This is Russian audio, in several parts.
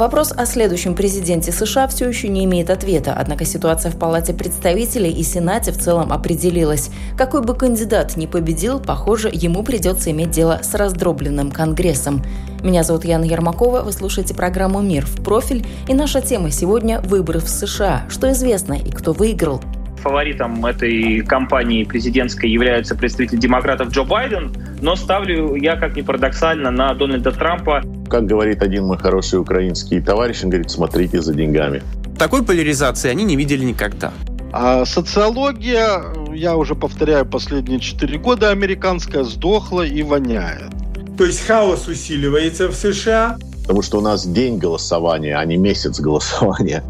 Вопрос о следующем президенте США все еще не имеет ответа, однако ситуация в Палате представителей и Сенате в целом определилась. Какой бы кандидат ни победил, похоже, ему придется иметь дело с раздробленным Конгрессом. Меня зовут Яна Ермакова, вы слушаете программу «Мир в профиль», и наша тема сегодня – выборы в США. Что известно и кто выиграл? Фаворитом этой кампании президентской является представитель демократов Джо Байден, но ставлю я, как ни парадоксально, на Дональда Трампа. Как говорит один мой хороший украинский товарищ, он говорит, смотрите за деньгами. Такой поляризации они не видели никогда. А социология, я уже повторяю, последние четыре года американская сдохла и воняет. То есть хаос усиливается в США. Потому что у нас день голосования, а не месяц голосования.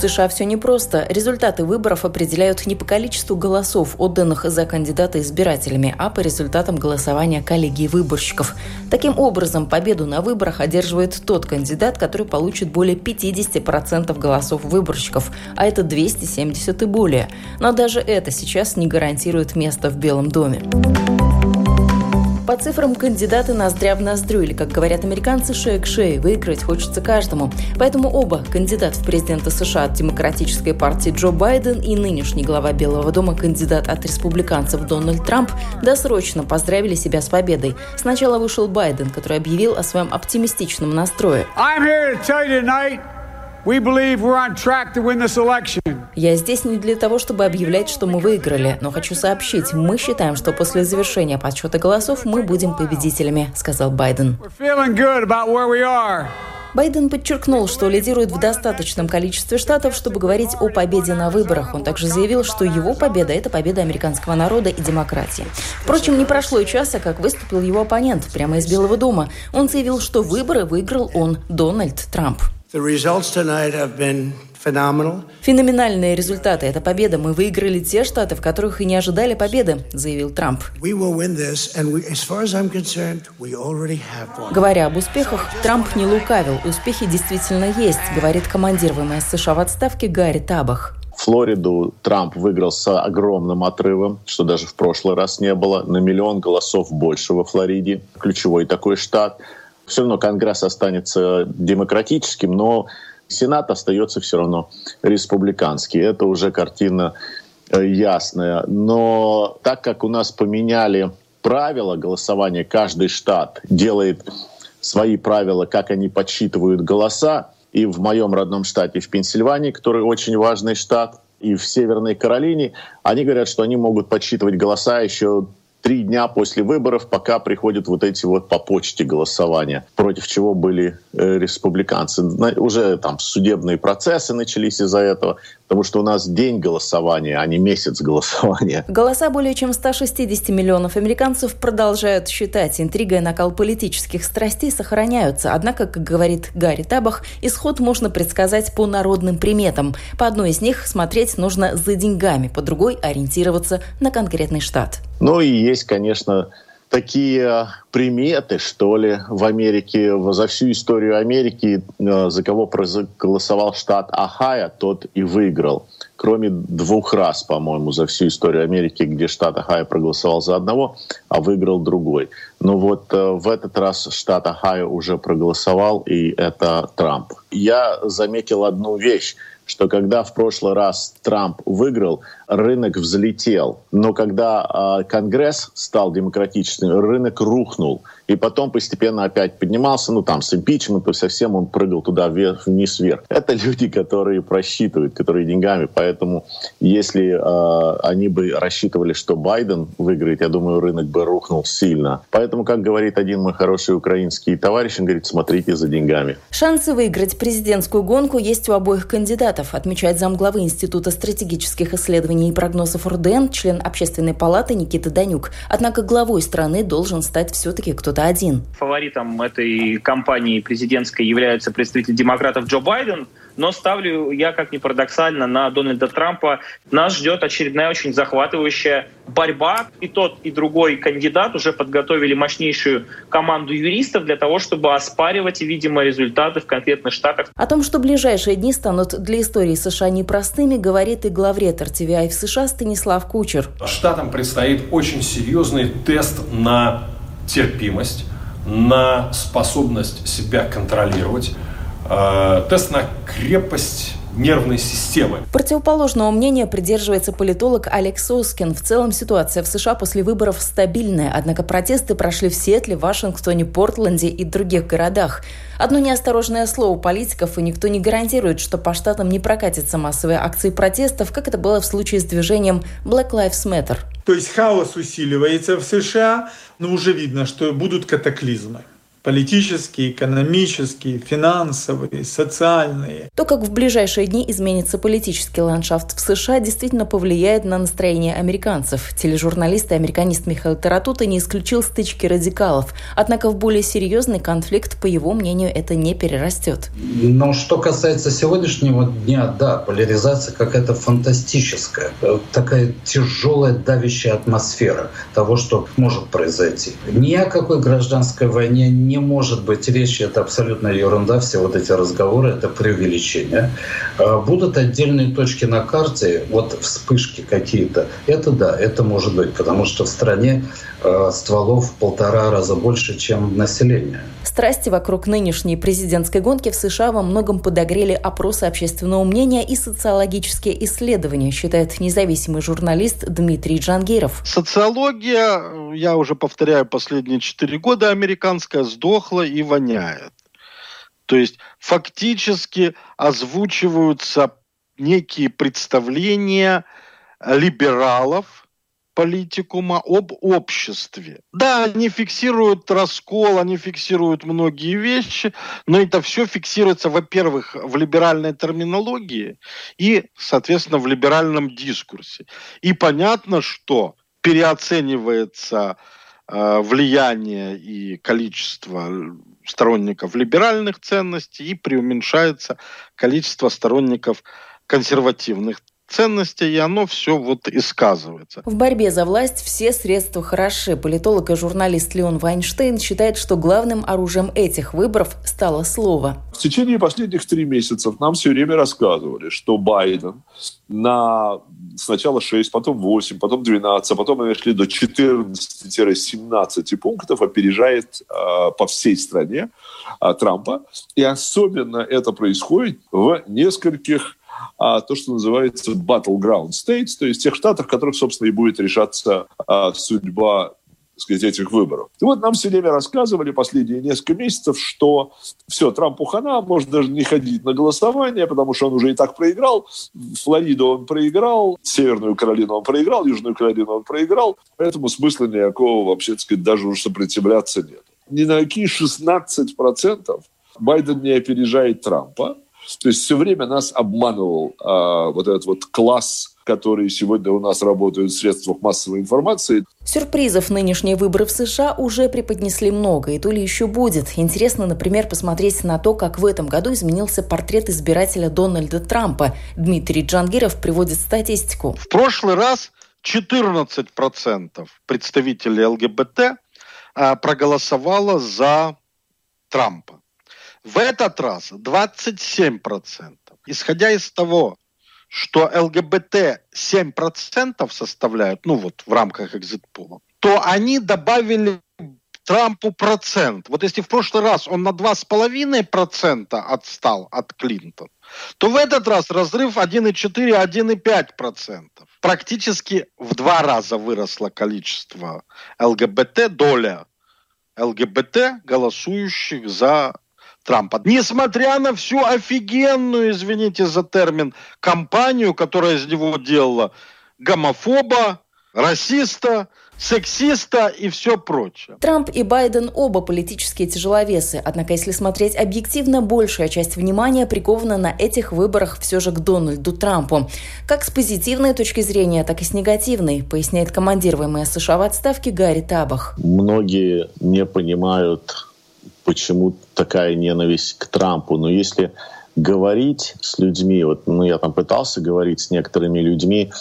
США все непросто. Результаты выборов определяют не по количеству голосов, отданных за кандидата избирателями, а по результатам голосования коллегии выборщиков. Таким образом, победу на выборах одерживает тот кандидат, который получит более 50% голосов выборщиков, а это 270 и более. Но даже это сейчас не гарантирует место в Белом доме. По цифрам кандидаты ноздря в ноздрю, или, как говорят американцы, шея к шее. Выиграть хочется каждому. Поэтому оба кандидат в президенты США от Демократической партии Джо Байден и нынешний глава Белого дома кандидат от республиканцев Дональд Трамп досрочно поздравили себя с победой. Сначала вышел Байден, который объявил о своем оптимистичном настрое. I'm here to tell you tonight Я здесь не для того, чтобы объявлять, что мы выиграли, но хочу сообщить, мы считаем, что после завершения подсчета голосов мы будем победителями, сказал Байден. Байден подчеркнул, что лидирует в достаточном количестве штатов, чтобы говорить о победе на выборах. Он также заявил, что его победа – это победа американского народа и демократии. Впрочем, не прошло и часа, как выступил его оппонент прямо из Белого дома. Он заявил, что выборы выиграл он, Дональд Трамп. Феноменальные результаты. Это победа. Мы выиграли те штаты, в которых и не ожидали победы, заявил Трамп. Говоря об успехах, Трамп не лукавил. Успехи действительно есть, говорит командир ВМС США в отставке Гарри Табах. Флориду Трамп выиграл с огромным отрывом, что даже в прошлый раз не было, на миллион голосов больше во Флориде. Ключевой такой штат все равно Конгресс останется демократическим, но Сенат остается все равно республиканский. Это уже картина э, ясная. Но так как у нас поменяли правила голосования, каждый штат делает свои правила, как они подсчитывают голоса, и в моем родном штате, в Пенсильвании, который очень важный штат, и в Северной Каролине, они говорят, что они могут подсчитывать голоса еще три дня после выборов, пока приходят вот эти вот по почте голосования, против чего были э, республиканцы. Уже там судебные процессы начались из-за этого, потому что у нас день голосования, а не месяц голосования. Голоса более чем 160 миллионов американцев продолжают считать. Интрига и накал политических страстей сохраняются. Однако, как говорит Гарри Табах, исход можно предсказать по народным приметам. По одной из них смотреть нужно за деньгами, по другой ориентироваться на конкретный штат. Ну и есть, конечно, такие приметы, что ли, в Америке, за всю историю Америки, э, за кого проголосовал штат Ахая, тот и выиграл. Кроме двух раз, по-моему, за всю историю Америки, где штат Ахая проголосовал за одного, а выиграл другой. Но вот э, в этот раз штат Ахая уже проголосовал, и это Трамп. Я заметил одну вещь, что когда в прошлый раз Трамп выиграл, рынок взлетел. Но когда Конгресс стал демократическим, рынок рухнул. И потом постепенно опять поднимался, ну там с импичментом совсем он прыгал туда вверх, вниз вверх. Это люди, которые просчитывают, которые деньгами. Поэтому если э, они бы рассчитывали, что Байден выиграет, я думаю, рынок бы рухнул сильно. Поэтому, как говорит один мой хороший украинский товарищ, он говорит, смотрите за деньгами. Шансы выиграть президентскую гонку есть у обоих кандидатов, отмечает замглавы Института стратегических исследований и прогнозов РУДН, член Общественной палаты Никита Данюк. Однако главой страны должен стать все-таки кто-то один. Фаворитом этой кампании президентской является представитель демократов Джо Байден, но ставлю я, как ни парадоксально, на Дональда Трампа. Нас ждет очередная очень захватывающая борьба. И тот, и другой кандидат уже подготовили мощнейшую команду юристов для того, чтобы оспаривать, видимо, результаты в конкретных штатах. О том, что ближайшие дни станут для истории США непростыми, говорит и главред RTVI в США Станислав Кучер. Штатам предстоит очень серьезный тест на терпимость, на способность себя контролировать, э, тест на крепость нервной системы. Противоположного мнения придерживается политолог Алекс Оскин. В целом ситуация в США после выборов стабильная, однако протесты прошли в Сиэтле, Вашингтоне, Портленде и других городах. Одно неосторожное слово политиков, и никто не гарантирует, что по штатам не прокатятся массовые акции протестов, как это было в случае с движением Black Lives Matter. То есть хаос усиливается в США, но уже видно, что будут катаклизмы политические, экономические, финансовые, социальные. То, как в ближайшие дни изменится политический ландшафт в США, действительно повлияет на настроение американцев. Тележурналист и американист Михаил Таратута не исключил стычки радикалов. Однако в более серьезный конфликт, по его мнению, это не перерастет. Но что касается сегодняшнего дня, да, поляризация какая-то фантастическая. Такая тяжелая, давящая атмосфера того, что может произойти. Ни о какой гражданской войне не может быть речи, это абсолютно ерунда, все вот эти разговоры, это преувеличение. А, будут отдельные точки на карте, вот вспышки какие-то, это да, это может быть, потому что в стране а, стволов в полтора раза больше, чем население. Страсти вокруг нынешней президентской гонки в США во многом подогрели опросы общественного мнения и социологические исследования, считает независимый журналист Дмитрий Джангиров. Социология, я уже повторяю, последние четыре года американская сдохла и воняет. То есть фактически озвучиваются некие представления либералов, политикума об обществе. Да, они фиксируют раскол, они фиксируют многие вещи, но это все фиксируется, во-первых, в либеральной терминологии и, соответственно, в либеральном дискурсе. И понятно, что переоценивается влияние и количество сторонников либеральных ценностей и преуменьшается количество сторонников консервативных ценностей, и оно все вот и сказывается. В борьбе за власть все средства хороши. Политолог и журналист Леон Вайнштейн считает, что главным оружием этих выборов стало слово. В течение последних три месяцев нам все время рассказывали, что Байден на сначала 6, потом 8, потом 12, а потом они шли до 14-17 пунктов, опережает э, по всей стране э, Трампа. И особенно это происходит в нескольких то, что называется battleground states, то есть тех штатах, в которых, собственно, и будет решаться а, судьба сказать, этих выборов. И вот нам все время рассказывали последние несколько месяцев, что все, Трампу хана, может даже не ходить на голосование, потому что он уже и так проиграл. Флориду он проиграл, Северную Каролину он проиграл, Южную Каролину он проиграл. Поэтому смысла никакого вообще, так сказать, даже уже сопротивляться нет. Ни на какие 16% Байден не опережает Трампа. То есть все время нас обманывал э, вот этот вот класс которые сегодня у нас работают в средствах массовой информации. Сюрпризов нынешние выборы в США уже преподнесли много, и то ли еще будет. Интересно, например, посмотреть на то, как в этом году изменился портрет избирателя Дональда Трампа. Дмитрий Джангиров приводит статистику. В прошлый раз 14% представителей ЛГБТ а, проголосовало за Трампа. В этот раз 27%. Исходя из того, что ЛГБТ 7% составляют, ну вот в рамках экзитпола, то они добавили Трампу процент. Вот если в прошлый раз он на 2,5% отстал от Клинтона, то в этот раз разрыв 1,4-1,5%. Практически в два раза выросло количество ЛГБТ, доля ЛГБТ, голосующих за Трампа. Несмотря на всю офигенную, извините за термин, кампанию, которая из него делала гомофоба, расиста, сексиста и все прочее. Трамп и Байден оба политические тяжеловесы, однако если смотреть объективно, большая часть внимания прикована на этих выборах все же к Дональду Трампу. Как с позитивной точки зрения, так и с негативной, поясняет командир ВМС США в отставке Гарри Табах. Многие не понимают, почему такая ненависть к Трампу, но если говорить с людьми, вот ну, я там пытался говорить с некоторыми людьми,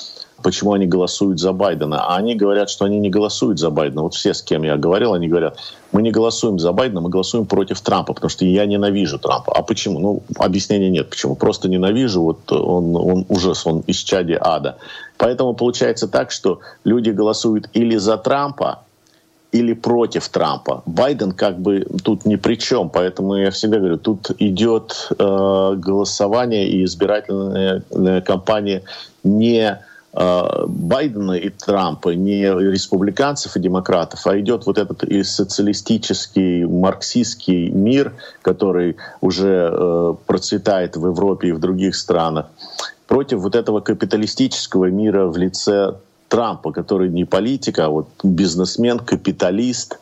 почему они голосуют за Байдена. А они говорят, что они не голосуют за Байдена. Вот все, с кем я говорил, они говорят, мы не голосуем за Байдена, мы голосуем против Трампа, потому что я ненавижу Трампа. А почему? Ну, объяснения нет, почему. Просто ненавижу, вот он, он ужас, он из чади ада. Поэтому получается так, что люди голосуют или за Трампа, или против Трампа. Байден как бы тут ни при чем, поэтому я всегда говорю, тут идет э, голосование и избирательная э, кампания не Э, Байдена и Трампа, не республиканцев и демократов, а идет вот этот и социалистический, марксистский мир, который уже э, процветает в Европе и в других странах, против вот этого капиталистического мира в лице Трампа, который не политик, а вот бизнесмен, капиталист,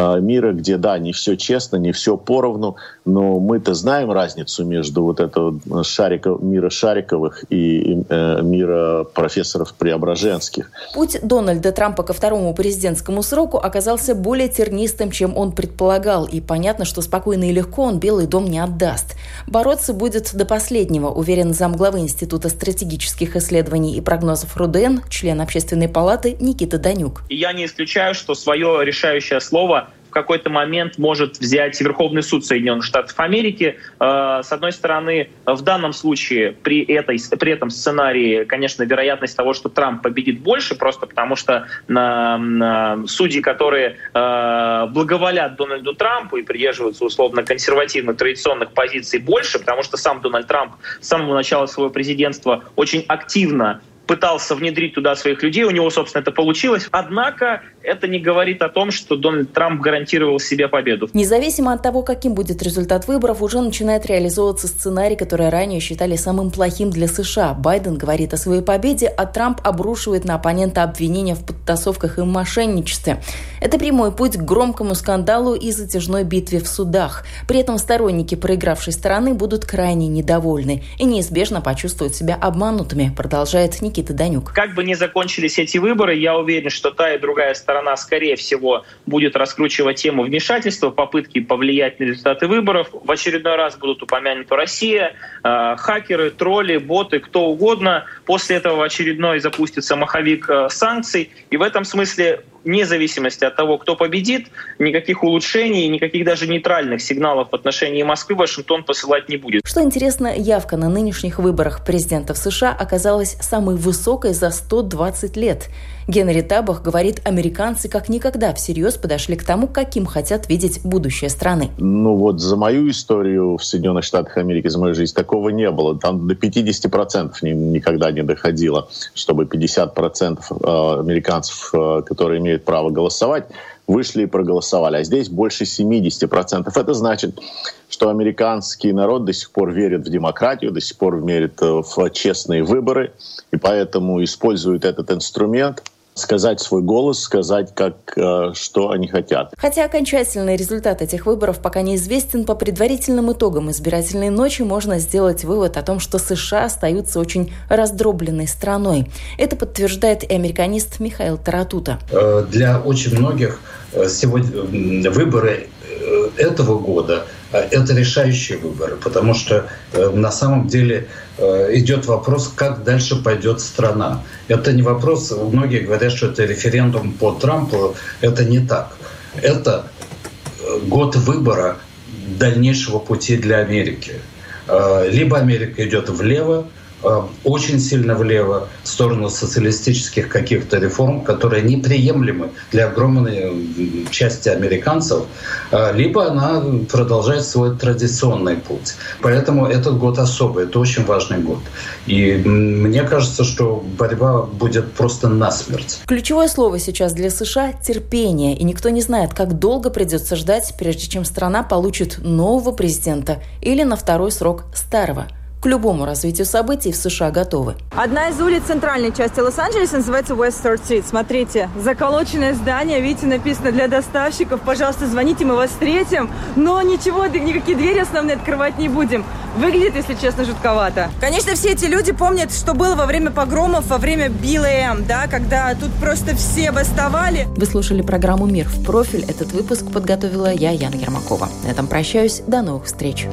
Э, мира, где, да, не все честно, не все поровну, но мы-то знаем разницу между вот этого шариков, мира Шариковых и э, мира профессоров Преображенских. Путь Дональда Трампа ко второму президентскому сроку оказался более тернистым, чем он предполагал, и понятно, что спокойно и легко он Белый дом не отдаст. Бороться будет до последнего, уверен замглавы Института стратегических исследований и прогнозов РУДН, член Общественной палаты Никита Данюк. Я не исключаю, что свое решающее слово в какой-то момент может взять Верховный суд Соединенных Штатов Америки. Э, с одной стороны, в данном случае при, этой, при этом сценарии, конечно, вероятность того, что Трамп победит больше, просто потому что на, на судьи, которые э, благоволят Дональду Трампу и придерживаются условно консервативных традиционных позиций больше, потому что сам Дональд Трамп с самого начала своего президентства очень активно пытался внедрить туда своих людей, у него, собственно, это получилось. Однако это не говорит о том, что Дональд Трамп гарантировал себе победу. Независимо от того, каким будет результат выборов, уже начинает реализовываться сценарий, который ранее считали самым плохим для США. Байден говорит о своей победе, а Трамп обрушивает на оппонента обвинения в подтасовках и мошенничестве. Это прямой путь к громкому скандалу и затяжной битве в судах. При этом сторонники проигравшей стороны будут крайне недовольны и неизбежно почувствуют себя обманутыми, продолжает Никита Данюк. Как бы ни закончились эти выборы, я уверен, что та и другая сторона, скорее всего, будет раскручивать тему вмешательства, попытки повлиять на результаты выборов. В очередной раз будут упомянуты Россия, э, хакеры, тролли, боты, кто угодно. После этого в очередной запустится маховик э, санкций. И в этом смысле вне зависимости от того, кто победит, никаких улучшений, никаких даже нейтральных сигналов в отношении Москвы Вашингтон посылать не будет. Что интересно, явка на нынешних выборах президента в США оказалась самой высокой за 120 лет. Генри Табах говорит, американцы как никогда всерьез подошли к тому, каким хотят видеть будущее страны. Ну вот за мою историю в Соединенных Штатах Америки, за мою жизнь, такого не было. Там до 50% никогда не доходило, чтобы 50% э, американцев, э, которые имеют право голосовать, вышли и проголосовали. А здесь больше 70%. Это значит, что американский народ до сих пор верит в демократию, до сих пор верит э, в честные выборы, и поэтому использует этот инструмент – сказать свой голос, сказать, как, э, что они хотят. Хотя окончательный результат этих выборов пока неизвестен, по предварительным итогам избирательной ночи можно сделать вывод о том, что США остаются очень раздробленной страной. Это подтверждает и американист Михаил Таратута. Э, для очень многих э, сегодня выборы этого года это решающие выборы, потому что на самом деле Э, идет вопрос, как дальше пойдет страна. Это не вопрос, многие говорят, что это референдум по Трампу, это не так. Это э, год выбора дальнейшего пути для Америки. Э, либо Америка идет влево, э, очень сильно влево, в сторону социалистических каких-то реформ, которые неприемлемы для огромной части американцев, э, либо она продолжает свой традиционный путь. Поэтому этот год особый, это очень важный год. И мне кажется, что борьба будет просто насмерть. Ключевое слово сейчас для США – терпение, и никто не знает, как долго придется ждать, прежде чем страна получит нового президента или на второй срок старого – любому развитию событий в США готовы. Одна из улиц центральной части Лос-Анджелеса называется West Third Street. Смотрите, заколоченное здание, видите, написано для доставщиков. Пожалуйста, звоните, мы вас встретим. Но ничего, никакие двери основные открывать не будем. Выглядит, если честно, жутковато. Конечно, все эти люди помнят, что было во время погромов, во время БЛМ, да, когда тут просто все бастовали. Вы слушали программу «Мир в профиль». Этот выпуск подготовила я, Яна Ермакова. На этом прощаюсь. До новых встреч.